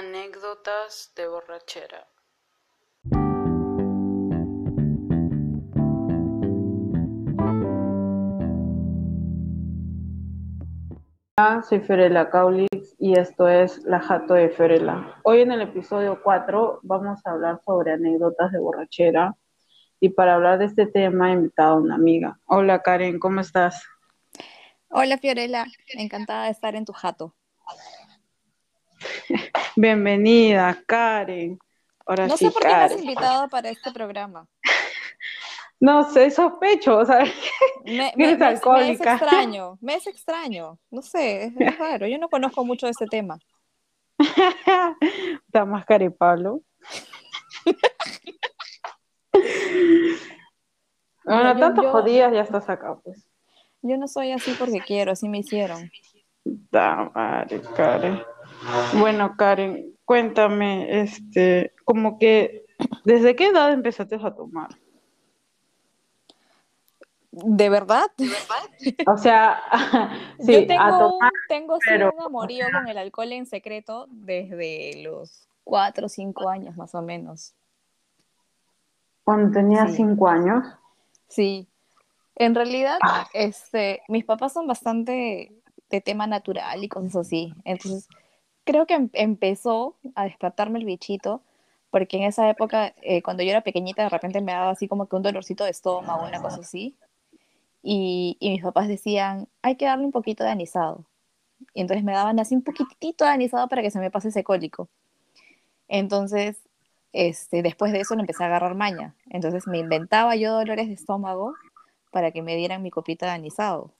Anécdotas de borrachera. Hola, soy Fiorella Caulix y esto es La Jato de Fiorella. Hoy en el episodio 4 vamos a hablar sobre anécdotas de borrachera y para hablar de este tema he invitado a una amiga. Hola Karen, ¿cómo estás? Hola Fiorella, encantada de estar en tu jato. Bienvenida, Karen. Ahora no sé por qué me has invitado para este programa. No sé, sospecho, o sea, me, me, es extraño, me es extraño, no sé, es, raro, yo no conozco mucho de este tema. Está más Pablo. bueno, tantos jodidas ya estás acá, pues. Yo no soy así porque quiero, así me hicieron. Da madre, Karen. Bueno, Karen, cuéntame, este, como que, ¿desde qué edad empezaste a tomar? ¿De verdad? O sea, sí, Yo tengo, un, tengo un amorío con el alcohol en secreto desde los cuatro o cinco años más o menos. ¿Cuando tenía cinco años? Sí. En realidad, ah. este, mis papás son bastante de tema natural y cosas así. Entonces, creo que em, empezó a despertarme el bichito, porque en esa época, eh, cuando yo era pequeñita, de repente me daba así como que un dolorcito de estómago, una cosa así. Y, y mis papás decían, hay que darle un poquito de anisado. Y entonces me daban así un poquitito de anisado para que se me pase ese cólico. Entonces, este, después de eso lo empecé a agarrar maña. Entonces me inventaba yo dolores de estómago para que me dieran mi copita de anisado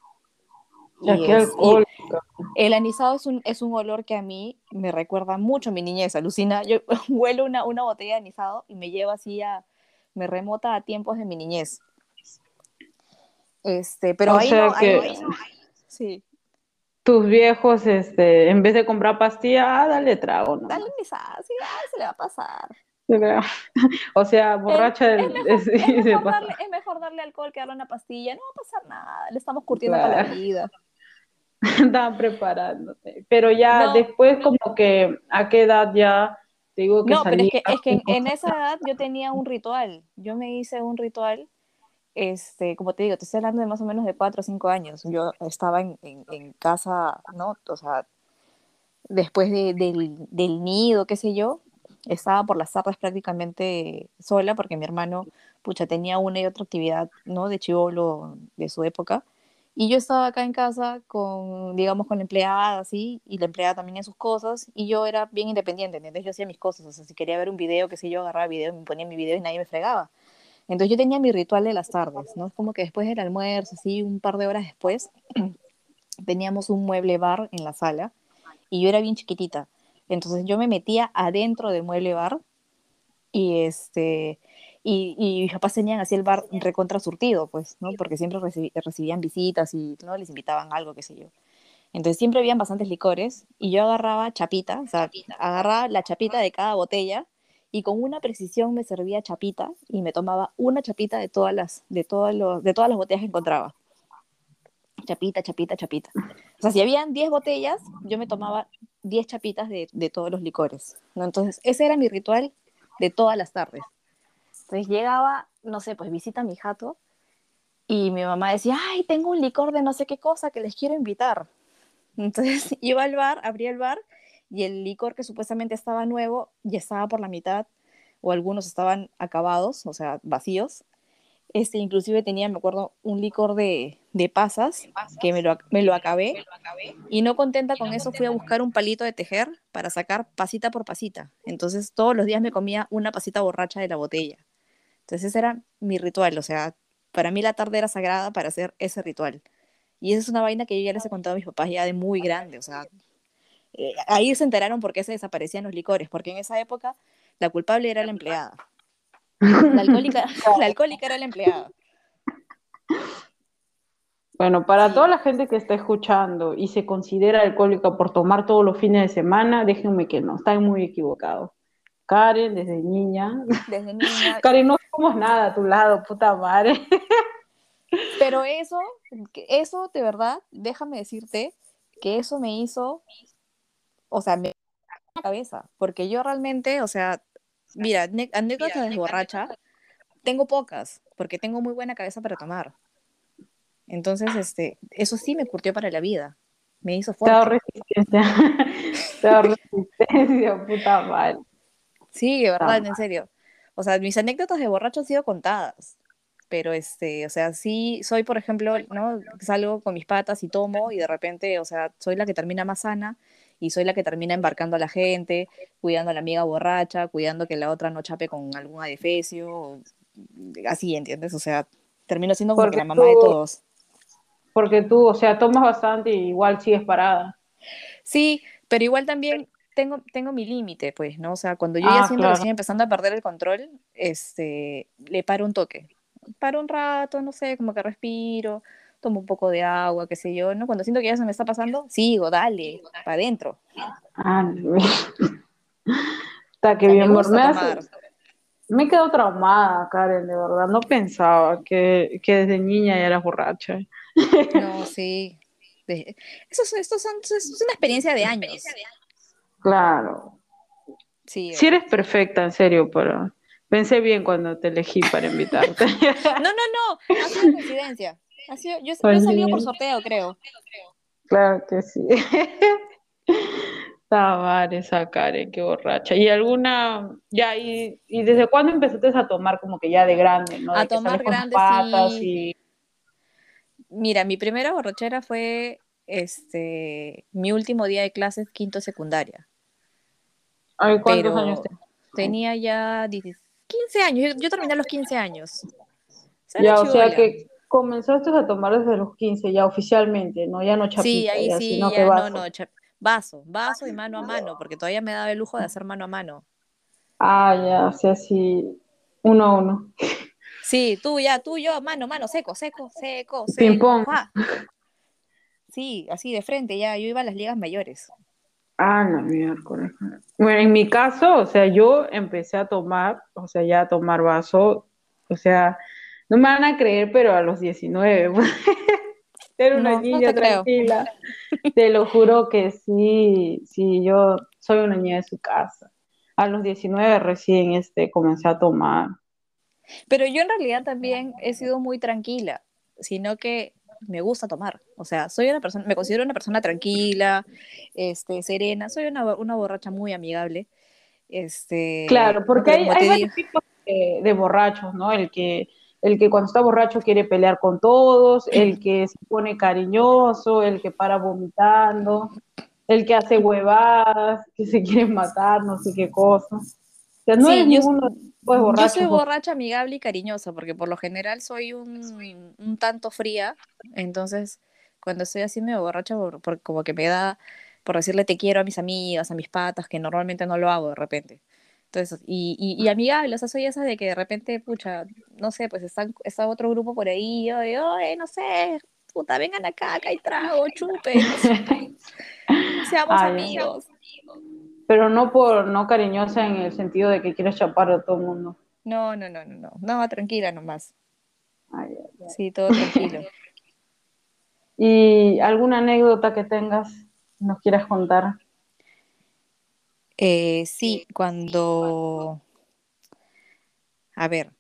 el anisado es un, es un olor que a mí me recuerda mucho a mi niñez, alucina. Yo huelo una, una botella de anisado y me lleva así a, me remota a tiempos de mi niñez. Este, pero ahí, no, sí. Tus viejos, este, en vez de comprar pastilla, ah, dale trago, ¿no? Dale anisado, sí, ah, se le va a pasar. O sea, borracha. Es, mejor, darle, alcohol que darle una pastilla. No va a pasar nada. Le estamos curtiendo para la vida. Estaban preparándote. Pero ya después, como que, ¿a qué edad ya te digo que No, pero es que, es que en, esa edad yo tenía un ritual. Yo me hice un ritual, este, como te digo, te estoy hablando de más o menos de cuatro o cinco años. Yo estaba en, en, casa, ¿no? O sea, después de, del, del nido, qué sé yo, estaba por las tardes prácticamente sola porque mi hermano, pucha, tenía una y otra actividad, ¿no? De chivolo de su época. Y yo estaba acá en casa con, digamos, con la empleada, así, y la empleada también en sus cosas, y yo era bien independiente, ¿entendés? Yo hacía mis cosas, o sea, si quería ver un video, qué sé yo, agarraba video, me ponía mi video y nadie me fregaba. Entonces yo tenía mi ritual de las tardes, ¿no? Es como que después del almuerzo, así, un par de horas después, teníamos un mueble bar en la sala, y yo era bien chiquitita. Entonces yo me metía adentro del mueble bar, y este y, y mis papás tenían así el bar recontra surtido, pues, ¿no? Porque siempre recibían visitas y, ¿no? Les invitaban algo, qué sé yo. Entonces siempre habían bastantes licores y yo agarraba chapita, o sea, agarraba la chapita de cada botella y con una precisión me servía chapita y me tomaba una chapita de todas las, de todos los, de todas las botellas que encontraba. Chapita, chapita, chapita. O sea, si habían 10 botellas, yo me tomaba 10 chapitas de, de todos los licores. ¿no? Entonces, ese era mi ritual de todas las tardes. Entonces llegaba, no sé, pues visita a mi jato y mi mamá decía, ay, tengo un licor de no sé qué cosa que les quiero invitar. Entonces iba al bar, abría el bar y el licor que supuestamente estaba nuevo ya estaba por la mitad o algunos estaban acabados, o sea, vacíos. Este, inclusive tenía, me acuerdo, un licor de, de pasas que me lo, me lo, acabé y no contenta con eso fui a buscar un palito de tejer para sacar pasita por pasita. Entonces todos los días me comía una pasita borracha de la botella. Entonces ese era mi ritual, o sea, para mí la tarde era sagrada para hacer ese ritual. Y esa es una vaina que yo ya les he contado a mis papás ya de muy grande, o sea, eh, ahí se enteraron por qué se desaparecían los licores, porque en esa época la culpable era la empleada. La alcohólica, la alcohólica era la empleada. Bueno, para toda la gente que está escuchando y se considera alcohólica por tomar todos los fines de semana, déjenme que no, están muy equivocados. Karen, desde niña. Desde niña. Karen, no somos nada a tu lado, puta madre. Pero eso, eso de verdad, déjame decirte que eso me hizo, o sea, me cabeza, porque yo realmente, o sea, mira, anécdotas de borracha, tengo pocas, porque tengo muy buena cabeza para tomar. Entonces, este, eso sí me curtió para la vida. Me hizo fuerte. Te resistencia. Te resistencia, puta madre. Sí, de verdad, en serio. O sea, mis anécdotas de borracho han sido contadas. Pero, este, o sea, sí soy, por ejemplo, ¿no? Salgo con mis patas y tomo y de repente, o sea, soy la que termina más sana y soy la que termina embarcando a la gente, cuidando a la amiga borracha, cuidando que la otra no chape con algún adefesio, así, ¿entiendes? O sea, termino siendo como la mamá de todos. Porque tú, o sea, tomas bastante y igual sigues parada. Sí, pero igual también tengo, tengo mi límite, pues, ¿no? O sea, cuando yo ya ah, siento que estoy empezando a perder el control, este, le paro un toque. Paro un rato, no sé, como que respiro, tomo un poco de agua, qué sé yo, ¿no? Cuando siento que ya se me está pasando, sigo, dale, para adentro. Ah, está que bien, me, me quedo traumada, Karen, de verdad. No pensaba que, que desde niña ya eras borracha. No, sí. Eso, esto son, es una experiencia de años. Claro. Sí, sí eres perfecta, en serio, pero pensé bien cuando te elegí para invitarte. no, no, no, ha sido coincidencia. Ha sido, yo, yo he salido por sorteo, creo. Claro que sí. Tabar esa Karen, qué borracha. ¿Y alguna, ya, y, y desde cuándo empezaste a tomar como que ya de grande, no? A tomar grande, sí. Mira, mi primera borrachera fue este mi último día de clases, quinto secundaria. Ay, ¿cuántos años Tenía ya 15 años, yo, terminé a los 15 años. ya, o sea que comenzaste a tomar desde los 15 ya oficialmente, ¿no? Ya no chapita, Sí, ahí sí, ya, no, no, vaso, vaso y mano a mano, porque todavía me daba el lujo de hacer mano a mano. Ah, ya, o sea, sí, uno a uno. Sí, tú ya, tú yo, mano, mano, seco, seco, seco, seco. Ping pong. Sí, así de frente, ya, yo iba a las ligas mayores. Ah, no, miércoles. Bueno, en mi caso, o sea, yo empecé a tomar, o sea, ya a tomar vaso, o sea, no me van a creer, pero a los 19. Era una niña tranquila. Te lo juro que sí, sí, yo soy una niña de su casa. A los 19 recién este, comencé a tomar. Pero yo en realidad también he sido muy tranquila, sino que me gusta tomar. O sea, soy una persona, me considero una persona tranquila, este, serena, soy una, una borracha muy amigable. Este, claro, porque hay, hay varios tipos de, borrachos, ¿no? El que, el que cuando está borracho quiere pelear con todos, el que se pone cariñoso, el que para vomitando, el que hace huevadas, que se quiere matar, no sé qué cosas. O sea, no es ninguno yo soy borracha, amigable y cariñosa, porque por lo general soy un, un tanto fría, entonces cuando estoy así medio borracha, por, como que me da por decirle te quiero a mis amigas, a mis patas, que normalmente no lo hago de repente. Entonces, y, y, amigable, o sea, soy esa de que de repente, pucha, no sé, pues está, está otro grupo por ahí, yo digo, no sé, puta, vengan acá, acá hay trago, chupen, seamos amigos pero no por no cariñosa en el sentido de que quieres chapar a todo el mundo. No, no, no, no, no, no, tranquila nomás. Sí, todo tranquilo. ¿Y alguna anécdota que tengas, nos quieras contar? Eh, sí, cuando... A ver,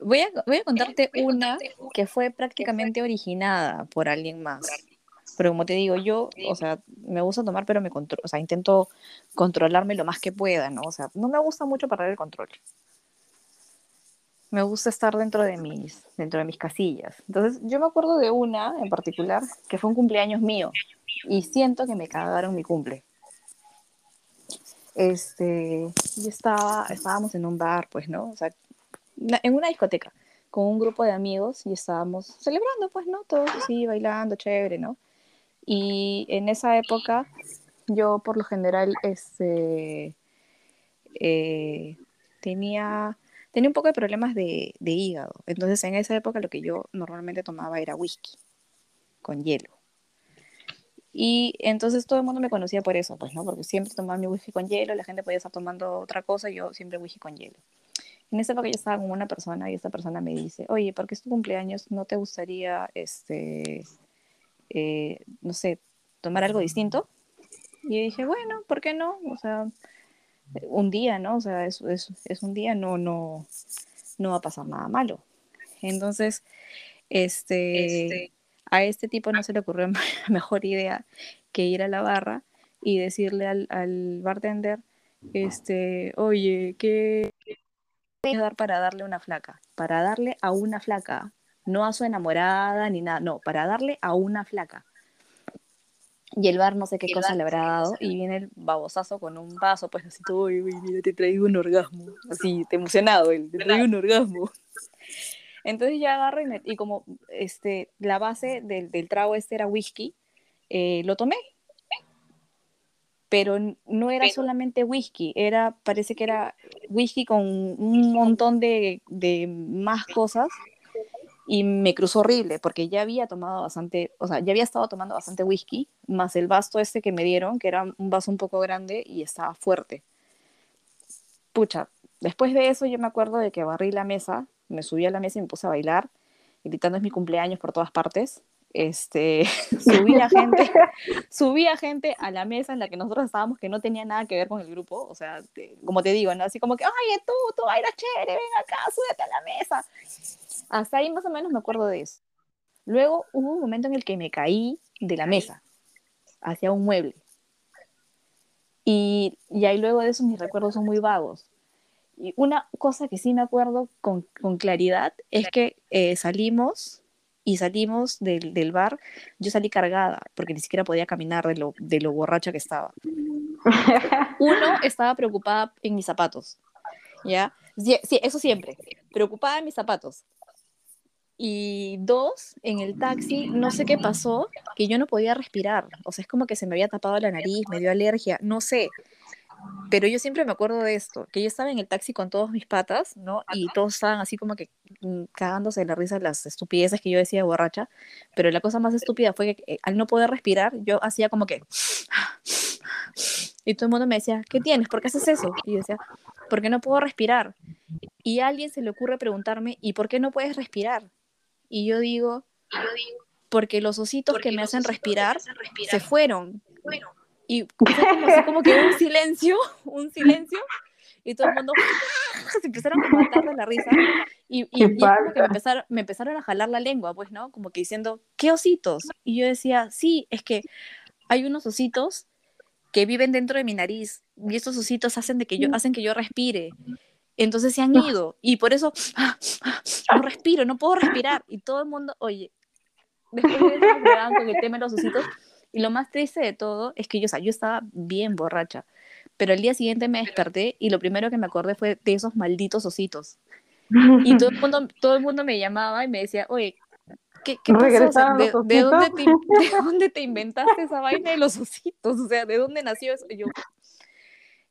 voy a, voy a contarte una que fue prácticamente originada por alguien más. Pero como te digo, yo, o sea, me gusta tomar, pero me controlo, o sea, intento controlarme lo más que pueda, ¿no? O sea, no me gusta mucho perder el control. Me gusta estar dentro de mis, dentro de mis casillas. Entonces, yo me acuerdo de una en particular que fue un cumpleaños mío y siento que me cagaron mi cumple. Este, yo estaba, estábamos en un bar, pues, ¿no? O sea, en una discoteca con un grupo de amigos y estábamos celebrando, pues, ¿no? Todos así, bailando, chévere, ¿no? Y en esa época yo por lo general este, eh, tenía, tenía un poco de problemas de, de, hígado. Entonces en esa época lo que yo normalmente tomaba era whisky con hielo. Y entonces todo el mundo me conocía por eso, pues, ¿no? Porque siempre tomaba mi whisky con hielo, la gente podía estar tomando otra cosa, yo siempre whisky con hielo. En esa época yo estaba con una persona y esta persona me dice, oye, ¿por qué es tu cumpleaños? ¿No te gustaría, este, eh, no sé, tomar algo distinto. Y dije, bueno, ¿por qué no? O sea, un día, ¿no? O sea, es, es, es un día, no, no, no va a pasar nada malo. Entonces, este, este, a este tipo no se le ocurrió mejor idea que ir a la barra y decirle al, al bartender, este, oye, ¿qué voy a dar para darle una flaca? Para darle a una flaca, no a su enamorada ni nada, no, para darle a una flaca. Y el bar no sé qué cosa le habrá dado y viene el babosazo con un vaso, pues así todo, uy, mira, te traigo un orgasmo. Así, te emocionado, él, te traigo un orgasmo. Entonces ya agarro y, y como este, la base del, del trago este era whisky, eh, lo tomé. Pero no era solamente whisky, era, parece que era whisky con un montón de, de más cosas y me cruzó horrible porque ya había tomado bastante, o sea, ya había estado tomando bastante whisky, más el vaso este que me dieron, que era un vaso un poco grande y estaba fuerte. Pucha, después de eso yo me acuerdo de que barrí la mesa, me subí a la mesa y me puse a bailar, gritando es mi cumpleaños por todas partes. Este, subí a gente, subí a gente a la mesa en la que nosotros estábamos que no tenía nada que ver con el grupo, o sea, como te digo, ¿no? Así como que, ay, tú, tú bailas chévere, ven acá, súbete a la mesa. Hasta ahí más o menos me acuerdo de eso. Luego hubo un momento en el que me caí de la mesa hacia un mueble. Y, y ahí luego de eso mis recuerdos son muy vagos. Y una cosa que sí me acuerdo con, con claridad es que eh, salimos y salimos del, del, bar, yo salí cargada porque ni siquiera podía caminar de lo, de lo borracha que estaba. Uno, estaba preocupada en mis zapatos, ¿ya? Sí, eso siempre, preocupada en mis zapatos. Y dos, en el taxi, no sé qué pasó, que yo no podía respirar. O sea, es como que se me había tapado la nariz, me dio alergia, no sé. Pero yo siempre me acuerdo de esto, que yo estaba en el taxi con todos mis patas, ¿no? Y todos estaban así como que mm, cagándose de la risa las estupideces que yo decía borracha. Pero la cosa más estúpida fue que eh, al no poder respirar, yo hacía como que... Y todo el mundo me decía, ¿qué tienes? ¿Por qué haces eso? Y yo decía, porque no puedo respirar. Y a alguien se le ocurre preguntarme, ¿y por qué no puedes respirar? Y yo digo, porque los ositos que me hacen respirar, se fueron. Y fue como, que un silencio, un silencio, y todo el mundo se empezaron a matar de la risa. Y, y, me, empezaron, me empezaron a jalar la lengua, pues, ¿no? Como que diciendo, ¿qué ositos? Y yo decía, sí, es que hay unos ositos que viven dentro de mi nariz y estos ositos hacen, de que yo, hacen que yo respire. Entonces se han ido y por eso no respiro, no puedo respirar. Y todo el mundo, oye, después de eso me con el tema de los ositos. Y lo más triste de todo es que yo, o sea, yo estaba bien borracha. Pero el día siguiente me desperté y lo primero que me acordé fue de esos malditos ositos. Y todo el mundo, todo el mundo me llamaba y me decía, oye, ¿qué, qué pasó? ¿de, de, dónde te, ¿de, dónde te, inventaste esa vaina de los ositos? O sea, ¿de dónde nació eso? Y yo,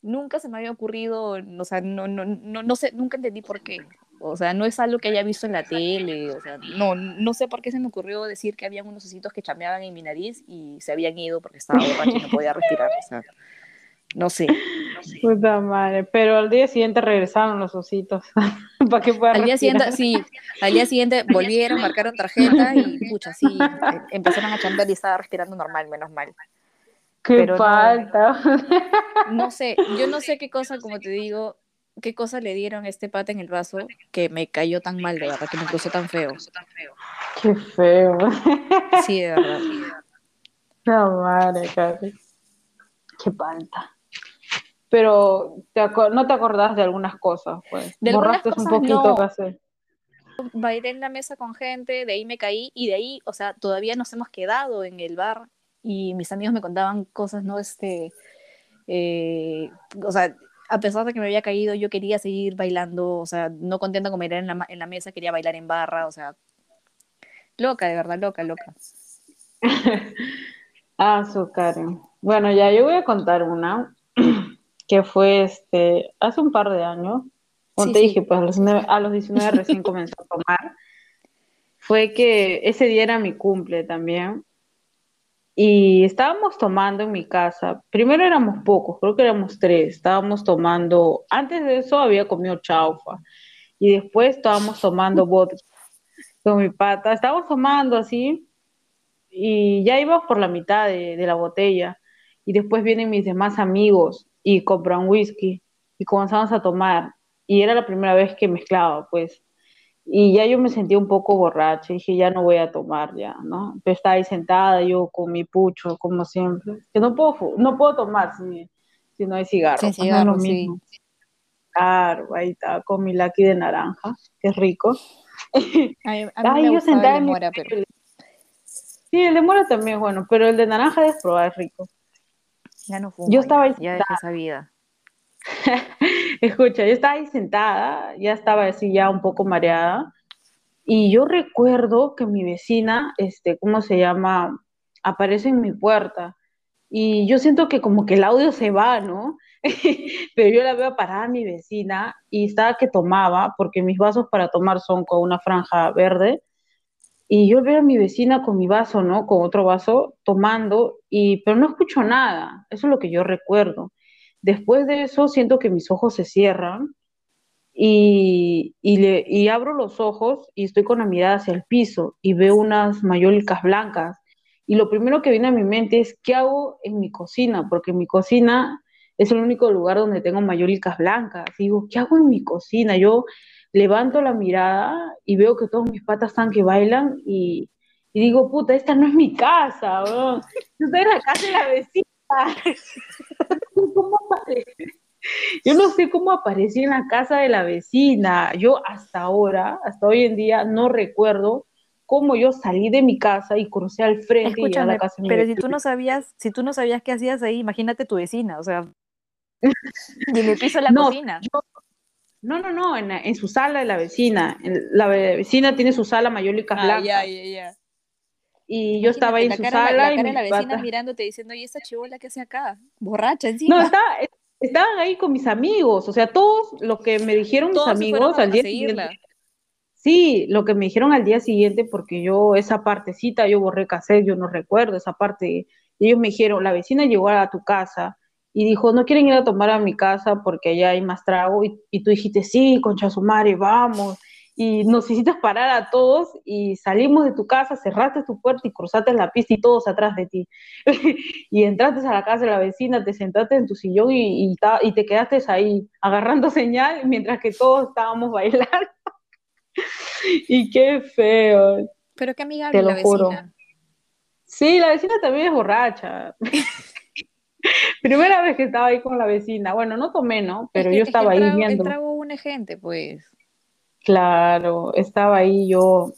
nunca se me había ocurrido, o sea, no, no, no, no sé, nunca entendí por qué. O sea, no es algo que haya visto en la tele, o sea, no, no sé por qué se me ocurrió decir que había unos ositos que chameaban en mi nariz y se habían ido porque estaba borracho y no podía respirar, o sea, no sé. Puta madre, pero al día siguiente regresaron los ositos para que Al día siguiente, sí, al día siguiente volvieron, marcaron tarjeta y pucha, sí, em, empezaron a chambear y estaba respirando normal, menos mal. Qué falta. No, sé, yo no sé qué cosa, como te digo, qué cosa le dieron a este pata en el vaso que me cayó tan mal, de verdad, que me puso tan feo. Qué feo. Sí, de verdad. No, madre, Qué falta. Pero no te acordás de algunas cosas, pues. De Borraste un poquito casi. Bailé en la mesa con gente, de ahí me caí y de ahí, o sea, todavía nos hemos quedado en el bar y mis amigos me contaban cosas, ¿no? Este, eh, o sea, a pesar de que me había caído, yo quería seguir bailando, o sea, no contenta con bailar en la, en la mesa, quería bailar en barra, o sea, loca, de verdad, loca, loca. ah, su Karen. Bueno, ya yo voy a contar una que fue este hace un par de años. Como te dije, pues a los, a los 19 recién comenzó a tomar. Fue que ese día era mi cumple también y estábamos tomando en mi casa. Primero éramos pocos, creo que éramos tres. Estábamos tomando, antes de eso había comido chaufa y después estábamos tomando vodka con mi pata. Estábamos tomando así y ya íbamos por la mitad de, la botella. y después vienen mis demás amigos y compran whisky y comenzamos a tomar y era la primera vez que mezclaba, pues. Y ya yo me sentía un poco borracha, dije, ya no voy a tomar ya, ¿no? Pero estaba ahí sentada yo con mi pucho, como siempre. Que no puedo, no puedo tomar si, si no hay cigarro. Sí, pues, no es cigarro, lo sí. mismo. Claro, ahí está, con mi lucky de naranja, que es rico. A mí, a mí Ay, me yo sentada en mi mora, pero Sí, el de mora también es bueno, pero el de naranja de probar es rico. ya no fumo. Yo estaba ya, ahí ya dejé esa vida. Escucha, yo estaba ahí sentada, ya estaba así ya un poco mareada, y yo recuerdo que mi vecina, este, ¿cómo se llama? Aparece en mi puerta, y yo siento que como que el audio se va, ¿no? Pero yo la veo parada mi vecina, y estaba que tomaba, porque mis vasos para tomar son con una franja verde, y yo veo a mi vecina con mi vaso, ¿no? Con otro vaso, tomando, y, pero no escucho nada, eso es lo que yo recuerdo. Después de eso siento que mis ojos se cierran y, y, le, y abro los ojos y estoy con la mirada hacia el piso y veo unas mayólicas blancas. Y lo primero que viene a mi mente es, ¿qué hago en mi cocina? Porque mi cocina es el único lugar donde tengo mayólicas blancas. Y digo, ¿qué hago en mi cocina? Yo levanto la mirada y veo que todos mis patas están que bailan y, digo, puta, esta no es mi casa. Yo estoy en la casa de la vecina. ¿Cómo Yo no sé cómo aparecí en la casa de la vecina. Yo hasta ahora, hasta hoy en día, no recuerdo cómo yo salí de mi casa y crucé al frente y llegué a la Escúchame, casa de mi pero si vecina. tú no sabías, si tú no sabías qué hacías ahí, imagínate tu vecina, o sea, y en el piso de la No, cocina. yo- no, no, no, en, en su sala de la vecina. En- La ve- vecina tiene su sala mayólicas Ah, blancas. ya, ya, ya. Y yo estaba ahí en su cara, sala la y cara la vecina mirándote diciendo, ¿y esta chivola qué hace acá? Borracha encima. No, estaba- estaban ahí con mis amigos. O sea, todos lo que me dijeron mis amigos al día seguirla. siguiente. Sí, lo que me dijeron al día siguiente, porque yo esa partecita, yo borré cassette, yo no recuerdo esa parte. Ellos me dijeron, la vecina llegó a tu casa y dijo, no quieren ir a tomar a mi casa porque allá hay más trago. Y, y tú dijiste, sí, concha su madre, vamos. Y nos hiciste parar a todos y salimos de tu casa, cerraste tu puerta y cruzaste la pista y todos atrás de ti. y entraste a la casa de la vecina, te sentaste en tu sillón y, y, ta- y te quedaste ahí agarrando señal mientras que todos estábamos bailando. y qué feo. Pero qué amigable Te lo la juro. vecina. Sí, la vecina también es borracha. Primera vez que estaba ahí con la vecina. Bueno, no tomé, ¿no? Pero Es que- yo es que estaba ahí trago, el viendo. trago une gente, pues. Claro, estaba ahí yo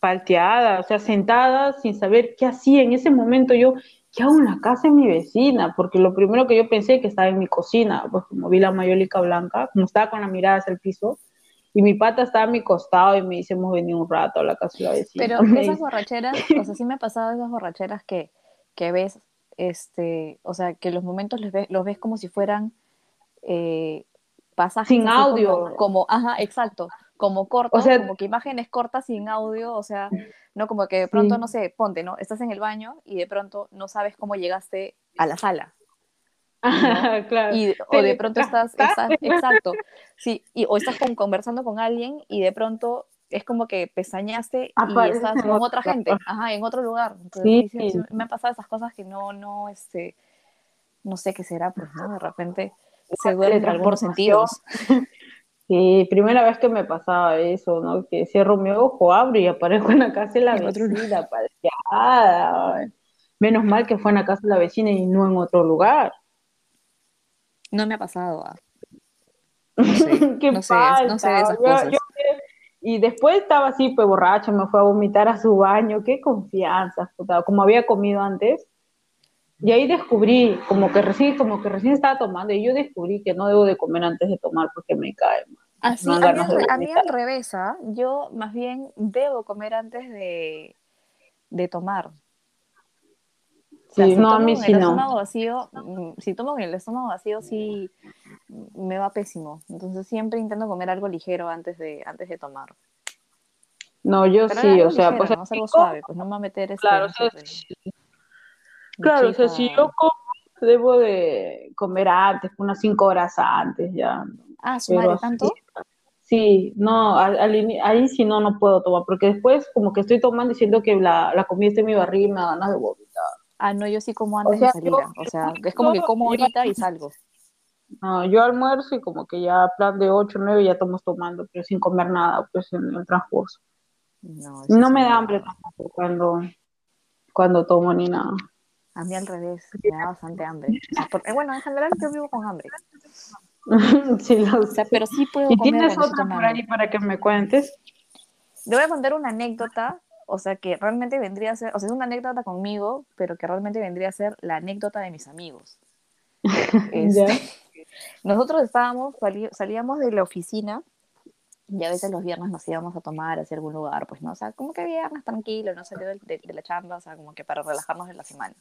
palteada, o sea, sentada sin saber qué hacía. En ese momento yo, ¿qué hago en la casa de mi vecina? Porque lo primero que yo pensé que estaba en mi cocina, pues como vi la mayólica blanca, como estaba con la mirada hacia el piso, y mi pata estaba a mi costado y me dice, hemos venido un rato a la casa de la vecina. Pero Me esas dice, borracheras, o sea, sí me ha pasado esas borracheras que, que ves, este, o sea, que los momentos los ves, los ves como si fueran eh, pasajes Sin audio. Como, como- ajá, exacto, como cortos, O sea- como que imágenes cortas sin audio, o sea, no como que de pronto, Sí. no sé, ponte, ¿no? Estás en el baño y de pronto no sabes cómo llegaste a la sala. claro. Y, o de pronto estás, estás, exacto, sí, y, o estás con- conversando con alguien y de pronto es como que pestañaste y estás en con otra gente, ajá, en otro lugar. Entonces, Sí. sí, sí, me han pasado esas cosas que no, no, este, no sé qué será, pues, ¿no? De repente se duermen algunos sentidos. Sí, primera vez que me pasaba eso, ¿no? Que cierro mi ojo, abro y aparezco en la casa de la vecina, palteada. Menos mal que fue en la casa de la vecina y no en otro lugar. No me ha pasado, ah. No sé, Qué no sé, no sé de esas falta. Yo- cosas. yo- y después estaba así, pues borracha, me fue a vomitar a su baño. Qué confianza, puta, como había comido antes. Y ahí descubrí, como que recién, como que recién estaba tomando, y yo descubrí que no debo de comer antes de tomar porque me cae mal. Así, Me a, mí, al a mí revés, ¿ah? Yo más bien debo comer antes de, de tomar. O sea, Sí, si no, a tomo mí con sí el no. estómago vacío, mm, si tomo con el estómago vacío, sí me va pésimo. Entonces siempre intento comer algo ligero antes de, antes de tomar. No, yo Pero sí, o sea, ligero, pues ¿no? Es algo suave, pues no me va a meter este, Claro, no o sea, Claro, o sea, si yo como, debo de comer antes, unas cinco horas antes ya. Ah, su madre, ¿tanto? Sí, no, al- al ahí sí no, no puedo tomar, porque después como que estoy tomando y siento que la, la comida está en mi barriga y me da ganas de vomitar. Ah, no, yo sí como antes de salir. o sea, es como que como ahorita y salgo. No, yo almuerzo y como que ya plan de 8 o 9 ya estamos tomando, pero sin comer nada, pues en el transcurso. No, no me da hambre tampoco cuando, cuando tomo ni nada. A mí al revés, me da bastante hambre. porque, bueno, en general yo vivo con hambre. sí, lo o sea, pero sí puedo ¿Y tienes otra por ahí para que me cuentes? Le voy a contar una anécdota, o sea, que realmente vendría a ser, o sea, es una anécdota conmigo, pero que realmente vendría a ser la anécdota de mis amigos. Este, nosotros estábamos, salíamos de la oficina y a veces los viernes nos íbamos a tomar hacia algún lugar, pues, ¿no? O sea, como que viernes tranquilo, no salió de, de, la chamba, o sea, como que para relajarnos en la semana.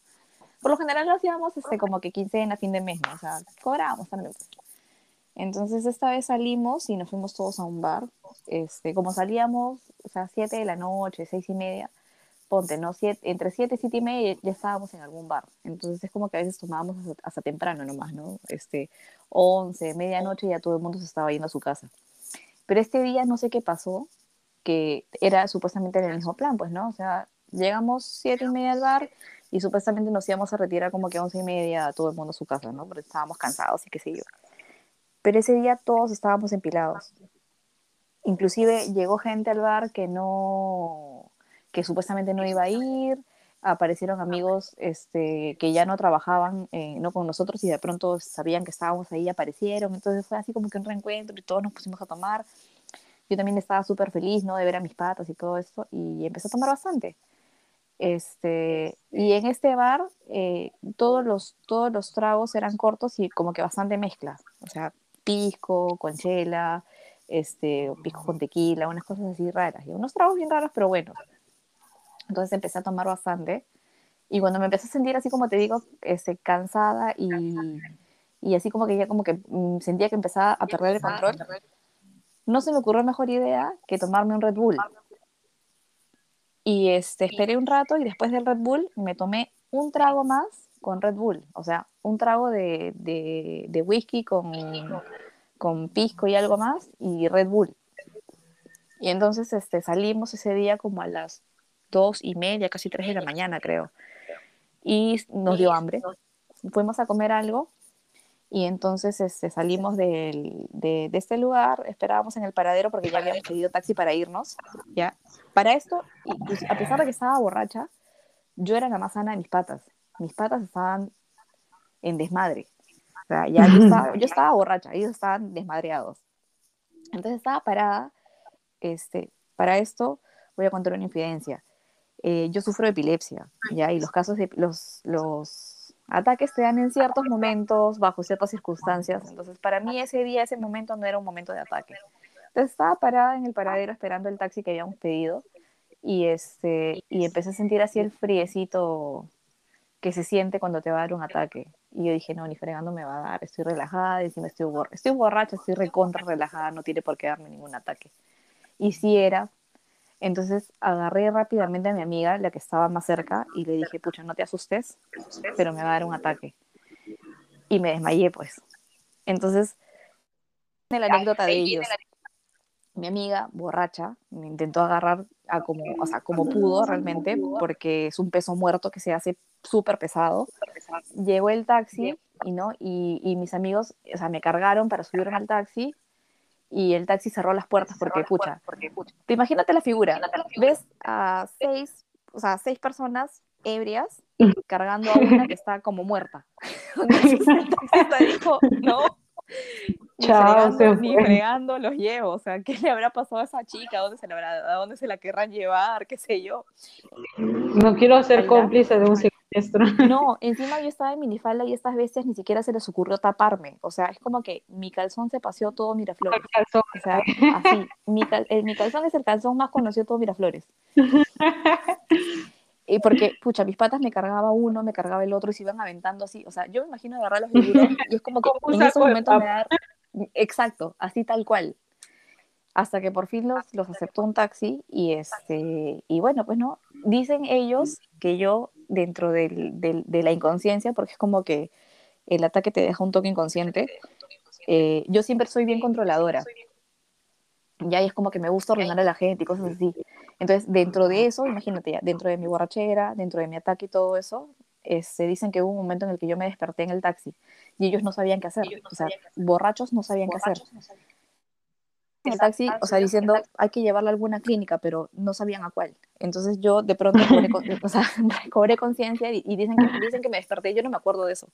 Por lo general lo hacíamos este, como que quincena, fin de mes, ¿no? O sea, cobrábamos también. Entonces esta vez salimos y nos fuimos todos a un bar. Este, como salíamos, o sea, 7 de la noche, seis y media, ponte, ¿no? Siete, entre 7 y 7 y media ya estábamos en algún bar. Entonces es como que a veces tomábamos hasta, temprano nomás, ¿no? Este, 11, medianoche ya todo el mundo se estaba yendo a su casa. Pero este día no sé qué pasó, que era supuestamente en el mismo plan, pues, ¿no? O sea, llegamos 7 y media al bar y supuestamente nos íbamos a retirar como que 11 y media a todo el mundo a su casa, ¿no? Porque estábamos cansados y qué sé yo. Pero ese día todos estábamos empilados. Inclusive llegó gente al bar que no, que supuestamente no iba a ir, aparecieron amigos este, que ya no trabajaban eh, no con nosotros y de pronto sabían que estábamos ahí, aparecieron, entonces fue así como que un reencuentro y todos nos pusimos a tomar. Yo también estaba súper feliz, ¿no? De ver a mis patas y todo esto y empecé a tomar bastante. Este, y en este bar eh, todos, los, todos los tragos eran cortos y como que bastante mezcla, o sea, pisco, con chela, este, pisco con tequila, unas cosas así raras, y unos tragos bien raros, pero buenos. Entonces empecé a tomar bastante, y cuando me empecé a sentir así como te digo, este, cansada y, y así como que ya como que mm, sentía que empezaba a perder el control, no se me ocurrió mejor idea que tomarme un Red Bull. Y este, esperé un rato y después del Red Bull me tomé un trago más con Red Bull, o sea, un trago de, de, whisky con, con pisco y algo más y Red Bull. Y entonces este, salimos ese día como a las dos y media, casi tres de la mañana, creo. Y nos dio hambre. Fuimos a comer algo y entonces este, salimos de, de, este lugar, esperábamos en el paradero porque ya habíamos pedido taxi para irnos. ¿ya? Para esto, a pesar de que estaba borracha, yo era la más sana de mis patas mis patas estaban en desmadre. O sea, ya yo estaba, yo estaba borracha, ellos estaban desmadreados. Entonces estaba parada. Este, para esto voy a contar una infidencia. Eh, yo sufro de epilepsia, ¿ya? Y los casos de los, los ataques se dan en ciertos momentos, bajo ciertas circunstancias. Entonces, para mí ese día, ese momento no era un momento de ataque. Entonces estaba parada en el paradero esperando el taxi que habíamos pedido y, este, y empecé a sentir así el friecito que se siente cuando te va a dar un ataque. Y yo dije, no, ni fregando me va a dar, estoy relajada, y encima estoy, estoy borracha, estoy recontra relajada, no tiene por qué darme ningún ataque. Y si era. Entonces agarré rápidamente a mi amiga, la que estaba más cerca, y le dije, pucha, no te asustes, pero me va a dar un ataque. Y me desmayé, pues. Entonces, la anécdota de ellos. Mi amiga, borracha, me intentó agarrar a como, o sea, como pudo realmente, porque es un peso muerto que se hace súper pesado. Llegó el taxi y, ¿no? Y, y, mis amigos, o sea, me cargaron para subirme al taxi y el taxi cerró las puertas porque, pucha, te imagínate la figura, ves a seis, o sea, seis personas ebrias cargando a una que está como muerta. Entonces el dijo, no, Chao, ni, fregando, los llevo. O sea, ¿qué le habrá pasado a esa chica? ¿A dónde se la, habrá, a dónde se la querrán llevar? ¿Qué sé yo? No quiero ser cómplice de un secuestro. No, encima yo estaba en minifalda y estas bestias ni siquiera se les ocurrió taparme. O sea, es como que mi calzón se paseó todo Miraflores. O sea, así. Mi, mi calzón es el calzón más conocido de todo Miraflores. Y porque, pucha, mis patas me cargaba uno, me cargaba el otro y se iban aventando así. O sea, yo me imagino agarrar los figuras y es como que en esos momentos me da... Exacto, así tal cual. Hasta que por fin los, los aceptó un taxi y, este, y bueno, pues no, dicen ellos que yo dentro del, del, de la inconsciencia, porque es como que el ataque te deja un toque inconsciente, eh, yo siempre soy bien controladora. Ya y es como que me gusta ordenar a la gente y cosas así. Entonces, dentro de eso, imagínate ya, dentro de mi borrachera, dentro de mi ataque y todo eso, se este, dicen que hubo un momento en el que yo me desperté en el taxi y ellos no sabían qué hacer. o sea, borrachos no sabían qué hacer. En el taxi, o sea, diciendo, hay que llevarla a alguna clínica, pero no sabían a cuál. Entonces yo de pronto cobré, conciencia y, dicen, que, dicen que me desperté. Yo no me acuerdo de eso.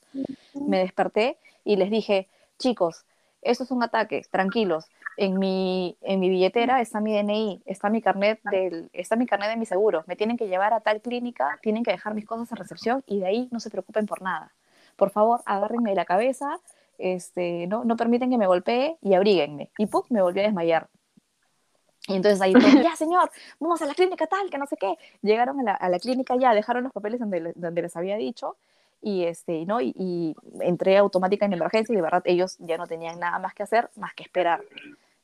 Me desperté y les dije, chicos, esto es un ataque, tranquilos. En mi, en mi billetera está mi DNI, está mi carnet del, está mi carnet de mi seguro. Me tienen que llevar a tal clínica, tienen que dejar mis cosas en recepción y de ahí no se preocupen por nada. Por favor, agárrenme la cabeza, este, no, no permiten que me golpee y abríguenme. Y ¡pum! me volví a desmayar. Y entonces ahí, ya señor, vamos a la clínica tal, que no sé qué. Llegaron a la, a la clínica ya, dejaron los papeles donde, donde les había dicho y, este, ¿no? Y, entré automática en emergencia y de verdad ellos ya no tenían nada más que hacer más que esperar,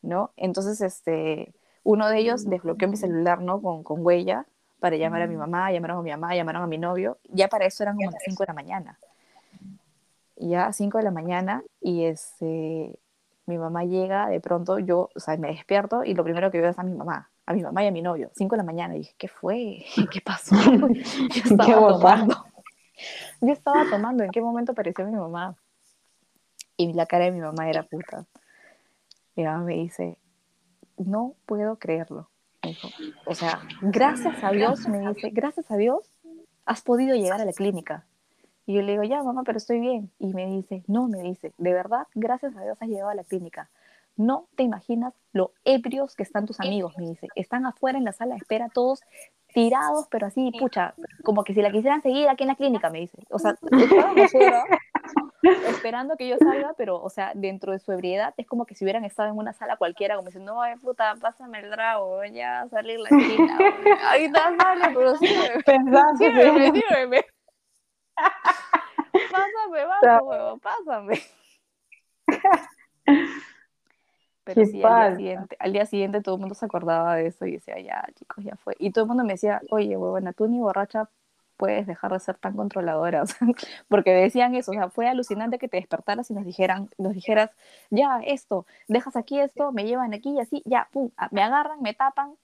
¿no? Entonces, este, uno de ellos desbloqueó mi celular, ¿no? Con, con huella para llamar a mi mamá, llamaron a mi mamá, llamaron a mi novio, ya para eso eran como las 5 de la mañana. Ya 5 de la mañana y este, mi mamá llega, de pronto yo, o sea, me despierto y lo primero que veo es a mi mamá, a mi mamá y a mi novio, 5 de la mañana, y dije, ¿qué fue? ¿Qué pasó? Yo estaba tomando. Yo estaba tomando, ¿en qué momento apareció mi mamá? Y la cara de mi mamá era puta. Mi mamá me dice, no puedo creerlo. o sea, gracias a Dios, me dice, gracias a Dios has podido llegar a la clínica. Y yo le digo, ya, mamá, pero estoy bien. Y me dice, no, me dice, de verdad, gracias a Dios has llegado a la clínica. No te imaginas lo ebrios que están tus amigos, me dice. Están afuera en la sala de espera todos tirados, pero así, pucha, como que si la quisieran seguir aquí en la clínica, me dice. O sea, esperando que yo salga, pero, o sea, dentro de su ebriedad, es como que si hubieran estado en una sala cualquiera, como diciendo, no, puta, pásame el drago, ya a salir la esquina. Ahí está, sale, pero sí, Pensando, sírveme, sírveme. Pásame, vaso, pásame. Pero sí, al día, siguiente, al día, siguiente, todo el mundo se acordaba de eso y decía, ya, chicos, ya fue. Y todo el mundo me decía, oye, huevona, tú ni borracha puedes dejar de ser tan controladora. porque decían eso, o sea, fue alucinante que te despertaras y nos dijeran, nos dijeras, ya, esto, dejas aquí esto, me llevan aquí y así, ya, pum, me agarran, me tapan.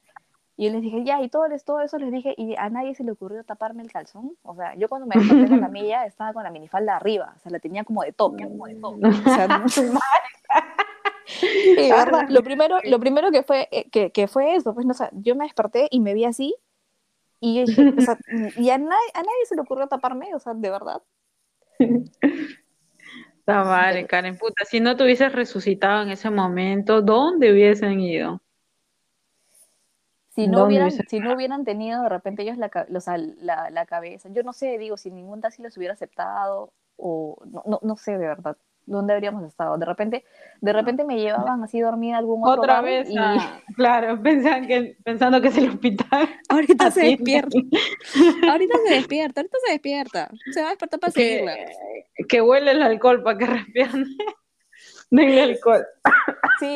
Y yo les dije, ya, y todo, todo eso les dije, y a nadie se le ocurrió taparme el calzón. O sea, yo cuando me desperté en la camilla estaba con la minifalda arriba, o sea, la tenía como de top, como de top. O sea, no, lo primero, lo primero que fue, eh, que, que fue eso, pues, no, o yo me desperté y me vi así, y, o sea, y a, nadie, a nadie se le ocurrió taparme, o sea, de verdad. Está vale, Karen, puta, si no te hubieses resucitado en ese momento, ¿dónde hubiesen ido? Si no, hubieran, si no hubieran tenido de repente ellos la, la, la, cabeza, yo no sé, digo, si ningún taxi los hubiera aceptado, o no, no, no sé de verdad, dónde habríamos estado. De repente, de repente me llevaban así dormida algún otro Otra vez, y... claro, pensan que, pensando que es el hospital. Ahorita se despierta. ahorita se despierta, ahorita se despierta. Se va a despertar para que, seguirla. Que huele el alcohol para que respierne. el alcohol. Sí.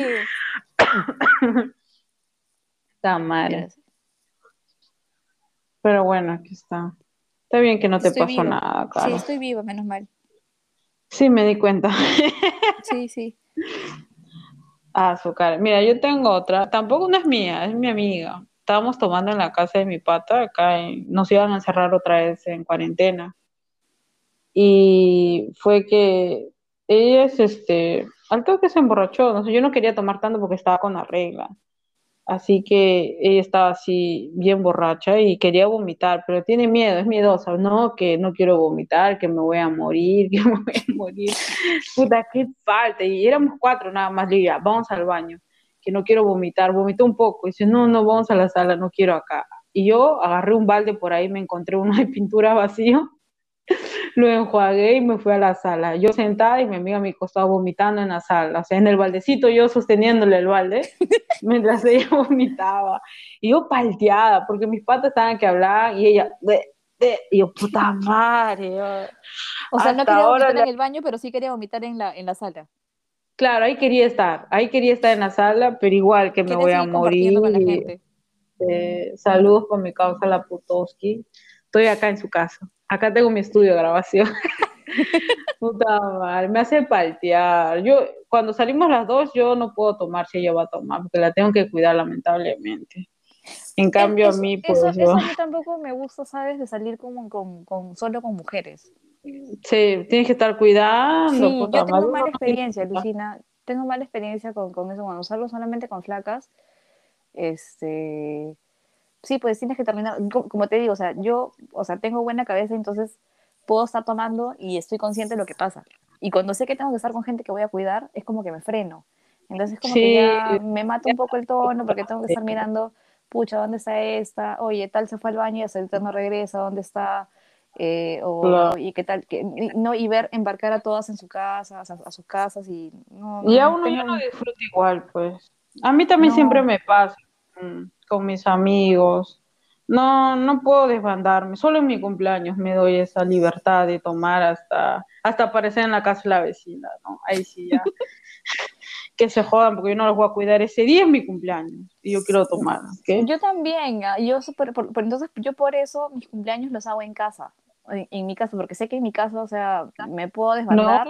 está mal. Pero bueno, aquí está. Está bien que no te pasó nada, claro. Sí, estoy viva, menos mal. Sí, me di cuenta. Sí, sí. Azúcar. Mira, yo tengo otra. Tampoco no es mía, es mi amiga. Estábamos tomando en la casa de mi pata, acá nos iban a encerrar otra vez en cuarentena. Y fue que ella es este, al que se emborrachó, no sé, yo no quería tomar tanto porque estaba con la regla. Así que ella estaba así bien borracha y quería vomitar, pero tiene miedo, es miedosa, no, que no quiero vomitar, que me voy a morir, que me voy a morir. Puta, qué falta. Y éramos cuatro nada más, Lidia, vamos al baño, que no quiero vomitar, vomité un poco. Y dice, no, no, vamos a la sala, no quiero acá. Y yo agarré un balde por ahí, me encontré uno de pintura vacío lo enjuagué y me fui a la sala. Yo sentada y mi amiga a mi costado vomitando en la sala, o sea, en el baldecito yo sosteniéndole el balde mientras ella vomitaba. Y yo palteada, porque mis patas estaban que hablar y ella, de, de, y yo, puta madre. O sea, no quería vomitar en el baño, pero sí quería vomitar en la, en la sala. Claro, ahí quería estar, ahí quería estar en la sala, pero igual que me voy a morir. Eh, saludos con mi causa la Putoski. Estoy acá en su casa. Acá tengo mi estudio de grabación. Puta madre, me hace paltear. Yo, cuando salimos las dos, yo no puedo tomar si ella va a tomar, porque la tengo que cuidar, lamentablemente. En cambio, a mí, pues. Eso, eso, a mí tampoco me gusta, ¿sabes? De salir con, con, solo con mujeres. Sí, tienes que estar cuidando. Sí, yo tengo mala experiencia, Lucina. Tengo mala experiencia con, con eso. Cuando salgo solamente con flacas, este. Sí, pues tienes que terminar. Como te digo, o sea, yo, o sea, tengo buena cabeza, entonces puedo estar tomando y estoy consciente de lo que pasa. Y cuando sé que tengo que estar con gente que voy a cuidar, es como que me freno. Entonces, como que ya me mata un poco el tono porque tengo que estar mirando, pucha, ¿dónde está esta? Oye, tal se fue al baño y hasta ahorita no regresa, ¿dónde está? Eh, o, y qué tal, que, no, y ver embarcar a todas en su casa, a, sus casas y no. Y a uno ya no disfruta igual, pues. A mí también siempre me pasa con mis amigos. No, no puedo desbandarme. Solo en mi cumpleaños me doy esa libertad de tomar hasta, hasta aparecer en la casa de la vecina, ¿no? Ahí sí ya. que se jodan porque yo no los voy a cuidar. Ese día es mi cumpleaños y yo quiero tomar. Yo también. Ah, yo super, por, entonces yo por eso mis cumpleaños los hago en casa, en, mi casa, porque sé que en mi casa, o sea, me puedo desbandar.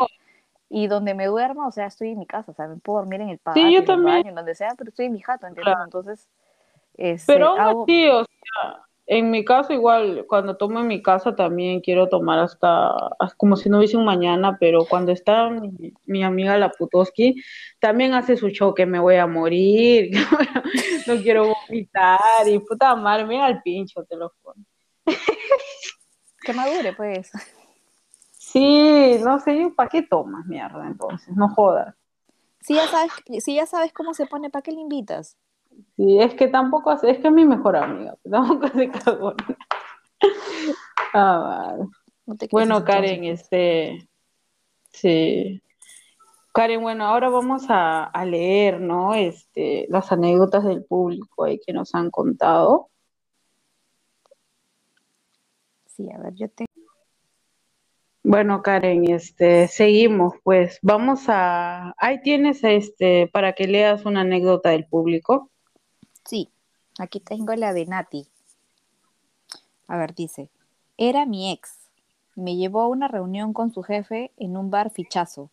Y donde me duerma, o sea, estoy en mi casa, o sea, me puedo dormir en el patio, sí, yo también. en donde sea, pero estoy en mi jato, ¿entiendes? Entonces, este, Pero aún así, o sea, en mi caso igual, cuando tomo en mi casa también quiero tomar hasta, como si no hubiese un mañana, pero cuando está mi, amiga la Putoski, también hace su show que me voy a morir, no quiero vomitar y puta madre, mira el pincho, te lo que madure, pues. Sí, no sé, ¿para qué tomas mierda entonces? No jodas. Si ya sabes, si ya sabes cómo se pone, ¿para qué le invitas? Sí, es que tampoco hace, es que es mi mejor amiga, tampoco hace cagón. ah, bueno, Karen, este, sí. Karen, bueno, ahora vamos a, leer, ¿no? Este, las anécdotas del público ahí que nos han contado. Sí, a ver, yo te. Bueno, Karen, este, seguimos, pues vamos a, ahí tienes, este, para que leas una anécdota del público. Sí, aquí tengo la de Nati. A ver, dice, era mi ex. Me llevó a una reunión con su jefe en un bar fichazo.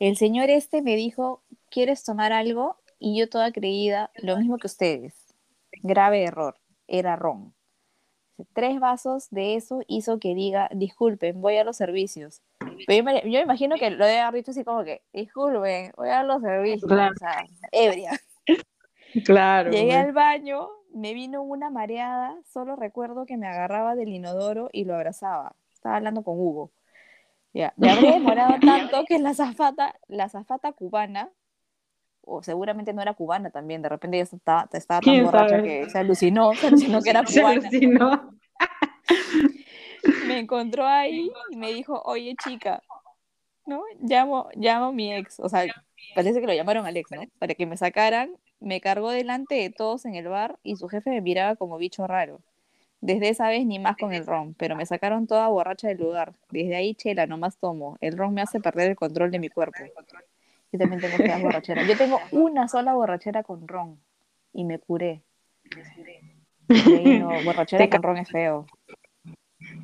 El señor este me dijo, ¿quieres tomar algo? Y yo toda creída, lo mismo que ustedes. Grave error, era ron. Tres vasos de eso hizo que diga, disculpen, voy a los servicios. yo, me, imagino que lo de haber dicho así como que, disculpen, voy a los servicios. O sea, ebria. Claro. Llegué al baño, me vino una mareada, solo recuerdo que me agarraba del inodoro y lo abrazaba. Estaba hablando con Hugo. Ya, me habría demorado tanto que la zafata, la zafata cubana, o seguramente no era cubana también, de repente ya estaba, estaba tan borracha que se alucinó, se alucinó que era cubana. Se alucinó. me encontró ahí y me dijo, oye chica, ¿no? Llamo, llamo a mi ex, o sea, parece que lo llamaron al ex, ¿no? Para que me sacaran me cargó delante de todos en el bar y su jefe me miraba como bicho raro. Desde esa vez ni más con el ron, pero me sacaron toda borracha del lugar. Desde ahí, chela, nomás tomo. El ron me hace perder el control de mi cuerpo. Yo también tengo feas borracheras. Yo tengo una sola borrachera con ron y me curé. no, borrachera con ron es feo.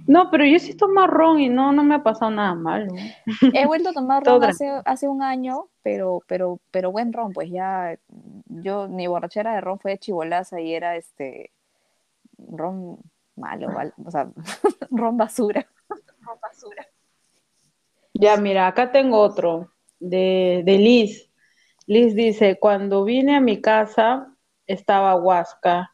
No, pero yo sí tomo ron y no, no me ha pasado nada malo. He vuelto a tomar ron hace, hace, un año, pero, pero, pero buen ron, pues ya, yo, mi borrachera de ron fue de chibolaza y era este, ron malo, o sea, ron basura. Ron basura. Ya, mira, acá tengo otro, de, de Liz. Liz dice, cuando vine a mi casa estaba Huasca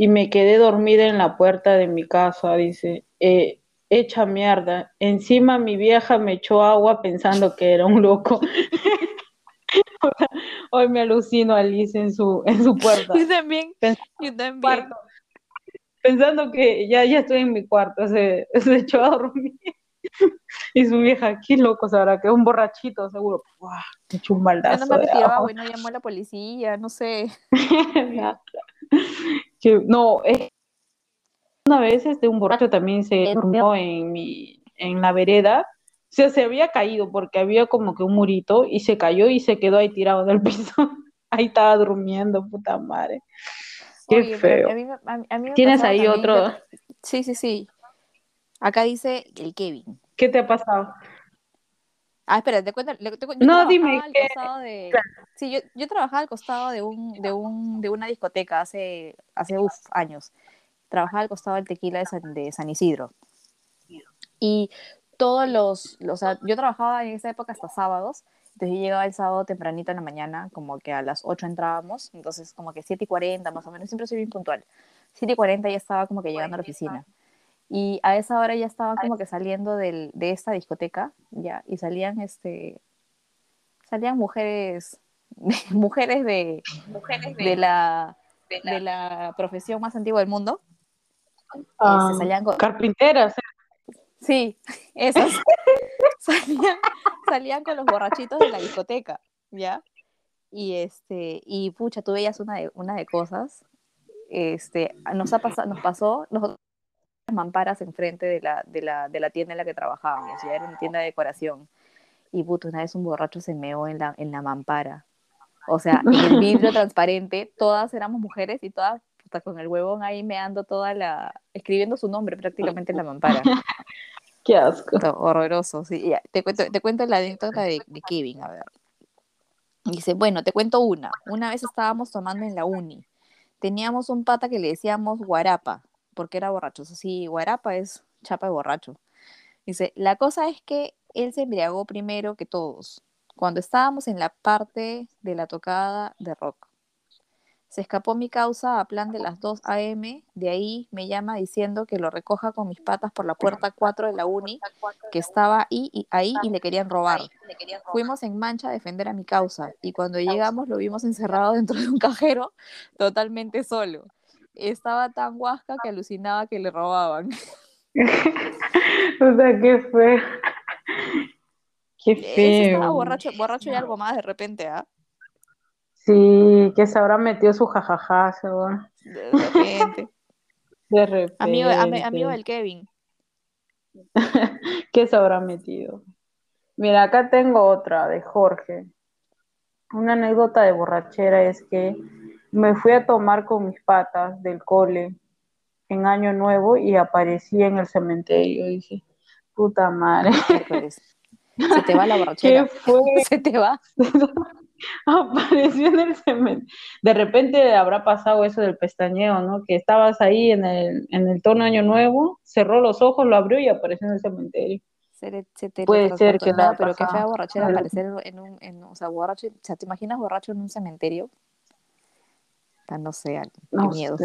y me quedé dormida en la puerta de mi casa, dice, eh, hecha mierda. Encima mi vieja me echó agua pensando que era un loco. Hoy me alucino a Liz en su, en su puerta. Yo también, yo también. Pensando que ya, ya estoy en mi cuarto, se, se echó a dormir. y su vieja, qué loco, sabrá que es un borrachito, seguro. ¡Buah! Hecho un maldazo. No me tiraba, bueno, llamó a la policía, no sé. no, es una vez este, un borracho también se durmió en, mi, en la vereda. O sea, se había caído porque había como que un murito y se cayó y se quedó ahí tirado del piso. ahí estaba durmiendo, puta madre. Qué feo. ¿Tienes ahí otro? Sí, sí, sí. Acá dice el Kevin. ¿Qué te ha pasado? Ah, espera, te cuento. Yo no, dime. De... Sí, yo, yo, trabajaba al costado de, un, de, un, de una discoteca hace, hace uf, años. Trabajaba al costado del tequila de San, de San Isidro. Y todos los, o sea, yo trabajaba en esa época hasta sábados, entonces yo llegaba el sábado tempranito en la mañana, como que a las 8 entrábamos, entonces como que 7 y 40 más o menos, siempre soy bien puntual. 7 y 40 ya estaba como que llegando a la oficina. Y a esa hora ya estaba como que saliendo del, de esta discoteca, ya, y salían, este, salían mujeres, mujeres de, mujeres de, la, de, la, profesión más antigua del mundo. Ah, salían carpinteras. ¿eh? Sí, esas. salían, salían con los borrachitos de la discoteca, ¿ya? Y este, y pucha, tú veías una de, una de cosas. Este, nos ha pasado, nos pasó, nosotros mamparas enfrente de la, de la, de la tienda en la que trabajábamos, ya era una tienda de decoración. Y puto, una vez un borracho se meó en la, en la mampara. O sea, en el vidrio transparente, todas éramos mujeres y todas puta, con el huevón ahí meando toda la. escribiendo su nombre prácticamente en la mampara. Qué asco. horroroso, sí. te, cuento, te cuento la anécdota de, de Kevin, a ver. Dice, bueno, te cuento una. Una vez estábamos tomando en la uni. Teníamos un pata que le decíamos guarapa porque era borracho. sí, guarapa es chapa de borracho. Dice, la cosa es que él se embriagó primero que todos, cuando estábamos en la parte de la tocada de rock. Se escapó mi causa a plan de las 2 a.m. De ahí me llama diciendo que lo recoja con mis patas por la puerta 4 de la uni, que estaba ahí y, ahí y le querían robar. Fuimos en mancha a defender a mi causa y cuando llegamos lo vimos encerrado dentro de un cajero totalmente solo estaba tan huasca que alucinaba que le robaban. o sea, qué fue. Qué feo. Estaba borracho, borracho y algo más de repente, ¿ah? Sí, que se habrá metido su jajaja, De repente. De repente. Amigo, amigo del Kevin. ¿Qué se habrá metido? Mira, acá tengo otra de Jorge. Una anécdota de borrachera es que me fui a tomar con mis patas del cole en Año Nuevo y aparecí en el cementerio. Y dije, puta madre. Se te va la borrachera. ¿Qué fue? Se te va. Apareció en el cementerio. De repente habrá pasado eso del pestañeo, ¿no? Que estabas ahí en el, en el tono Año Nuevo, cerró los ojos, lo abrió y apareció en el cementerio. Se, te Puede ser que no, pero qué fea borrachera aparecer en un, en, o sea, borracho, o sea, ¿te imaginas borracho en un cementerio? no sé, qué miedo.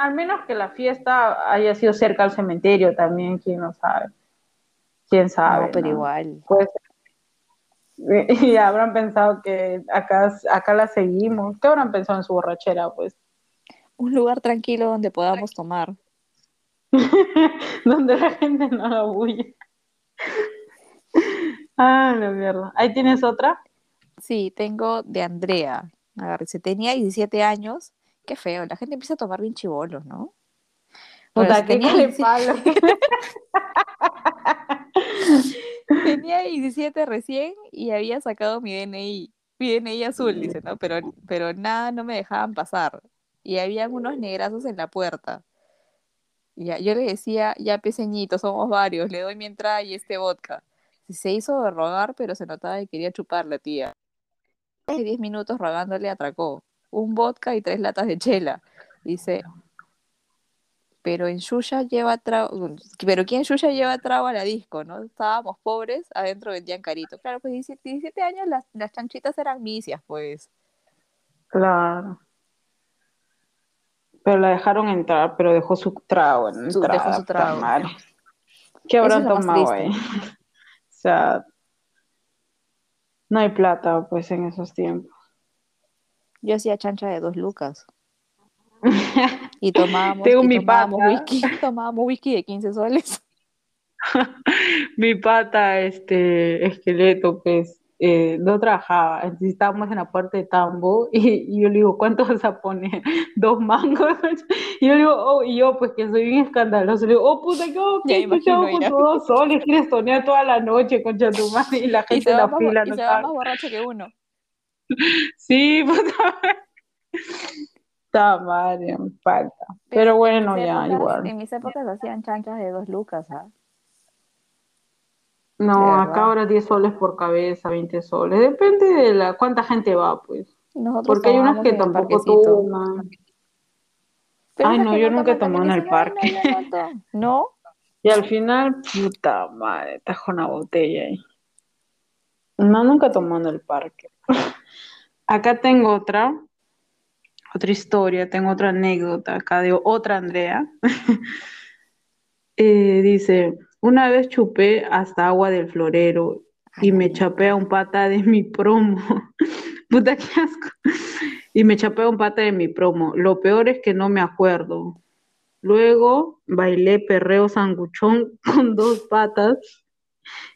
al, menos que la fiesta haya sido cerca al cementerio también, quién no sabe. Quién sabe. No, pero igual. Pues, y habrán pensado que acá, acá la seguimos. ¿Qué habrán pensado en su borrachera, pues? Un lugar tranquilo donde podamos tomar. donde la gente no la bulle. ah, la mierda. ¿Ahí tienes otra? Sí, tengo de Andrea. Agárrese, tenía 17 años. Qué feo, la gente empieza a tomar bien chivolos, ¿no? Puta, tenía, 17... tenía 17 recién y había sacado mi DNI, mi DNI azul, dice, ¿no? Pero, pero nada, no me dejaban pasar. Y habían unos negrazos en la puerta. Y yo le decía, ya peseñito, somos varios, le doy mi entrada y este vodka. Se hizo de rogar, pero se notaba que quería chupar la tía de 10 minutos rogándole atracó un vodka y tres latas de chela. Dice, pero en Yuya lleva trago, pero ¿quién Yuya lleva trago a la disco, no? Estábamos pobres, adentro vendían carito. Claro, pues 17, años las, las chanchitas eran misias, pues. Claro. Pero la dejaron entrar, pero dejó su trago en Dejó su trago. ¿Qué habrán tomado ahí? o sea, no hay plata, pues, en esos tiempos. Yo hacía chancha de dos lucas. y tomábamos, y tomábamos whisky, tomábamos whisky de 15 soles. mi pata, este, esqueleto, pues, eh, no trabajaba, estábamos en la puerta de tambo y, yo le digo, ¿cuánto vas a poner? Dos mangos. Y yo le digo, oh, y yo, pues que soy bien escandaloso, le digo, oh, puta, ¿qué que escuchamos con dos soles? Quieres soñar toda la noche, concha tu madre, y la gente en la fila. Y no se va más borracho que uno. Sí, puta Está madre, me falta. Pero, bueno, ya, igual. En mis épocas hacían chanchas de dos lucas, ¿ah? No, acá ahora 10 soles por cabeza, 20 soles. Depende de la cuánta gente va, pues. Porque hay unas que tampoco toman. Ay, no, yo nunca tomado en el parque. No, Y al final, puta madre, tajo una botella ahí. No, nunca tomado en el parque. Acá tengo otra, otra historia, tengo otra anécdota acá de otra Andrea. Eh, dice, una vez chupé hasta agua del florero y me chapé a un pata de mi promo. Puta que asco. Y me chapé a un pata de mi promo. Lo peor es que no me acuerdo. Luego bailé perreo sanguchón con dos patas.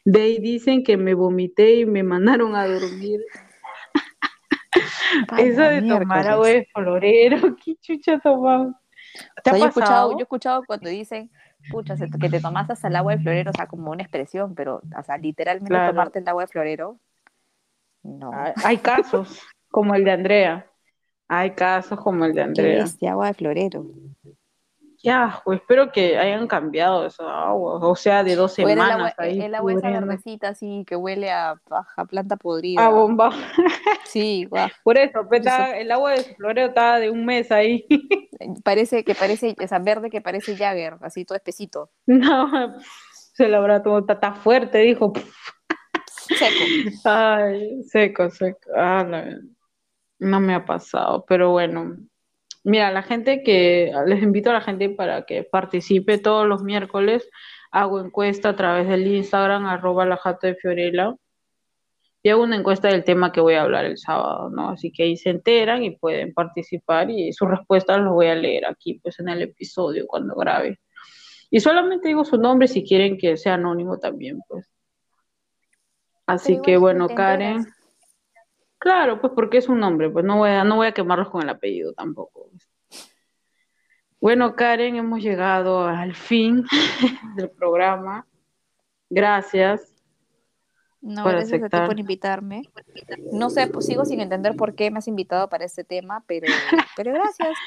De ahí dicen que me vomité y me mandaron a dormir. Eso de tomar agua de florero, qué chucha tomamos. ¿Te ha yo, he escuchado, yo he escuchado cuando dicen, pucha, que te tomas hasta el agua de florero, o sea, como una expresión, pero, o sea, literalmente tomarte el agua de florero, no. Hay casos, como el de Andrea. Hay casos como el de Andrea. ¿Qué agua de florero? Ya, pues espero que hayan cambiado esa agua, o sea, de dos semanas. El agua, ahí el agua esa verdecita así que huele a, planta podrida. A bomba. Sí, guau. Por eso, pues, el agua de florero estaba de un mes ahí. Parece que parece, o sea, verde que parece Jagger, así todo espesito. No, se lo habrá todo, está fuerte, dijo. Seco. Ay, seco, seco. Ah, no me ha pasado, pero bueno, Mira, la gente que les invito a la gente para que participe todos los miércoles, hago encuesta a través del Instagram, arroba la jato de Fiorella, y hago una encuesta del tema que voy a hablar el sábado, ¿no? Así que ahí se enteran y pueden participar y sus respuestas los voy a leer aquí, pues en el episodio cuando grabe. Y solamente digo su nombre si quieren que sea anónimo también, pues. Así que bueno, Karen. Claro, pues porque es un nombre, pues no voy a, no voy a quemarlos con el apellido tampoco. Bueno, Karen, hemos llegado al fin del programa. Gracias. No, gracias a ti por invitarme. No sé, pues sigo sin entender por qué me has invitado para este tema, pero, pero gracias.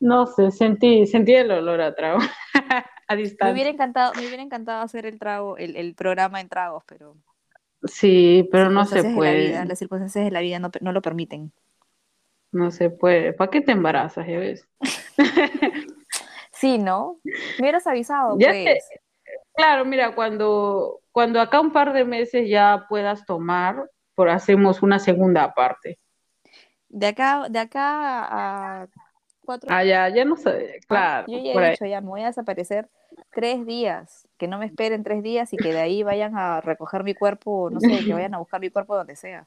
No sé, sentí, sentí el olor a trago a distancia. Me hubiera encantado, me hubiera encantado hacer el trago, el, el programa en tragos, pero Sí, pero no se puede. las circunstancias de la vida no, no, lo permiten. No se puede. ¿Para qué te embarazas, ya ves? sí, ¿no? Me hubieras avisado, pues. Claro, mira, cuando, cuando acá un par de meses ya puedas tomar, por hacemos una segunda parte. De acá, de acá a cuatro. Ah, ya, ya no sé, ah, claro. yo ya he dicho, ya me voy a desaparecer tres días, que no me esperen tres días y que de ahí vayan a recoger mi cuerpo, no sé, que vayan a buscar mi cuerpo donde sea.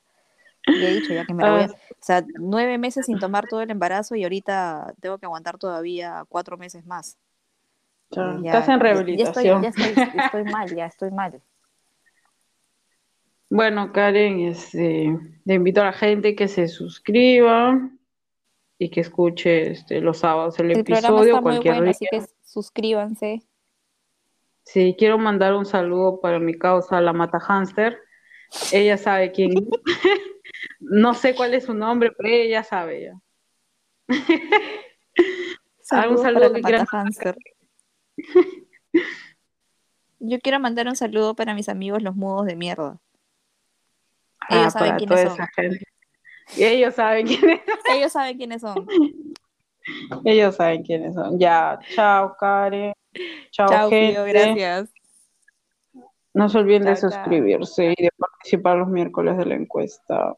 Y he dicho ya que me la voy a... Ah. O sea, nueve meses sin tomar todo el embarazo y ahorita tengo que aguantar todavía cuatro meses más. estás en rehabilitación. Ya, estoy, estoy, mal, ya estoy mal. Bueno, Karen, este, le invito a la gente que se suscriba y que escuche este, los sábados el, episodio. cualquier muy bueno, así que suscríbanse. Sí, quiero mandar un saludo para mi causa, la Mata Hamster. Ella sabe quién no sé cuál es su nombre, pero ella sabe ya. un saludo para la. Yo quiero mandar un saludo para mis amigos los mudos de mierda. Ah, ellos saben quiénes son. Y ellos saben quiénes son. Ellos saben quiénes son. Ellos saben quiénes son. Ya, chao, Karen. Chao, gente. gracias. No se olviden de suscribirse y de participar los miércoles de la encuesta.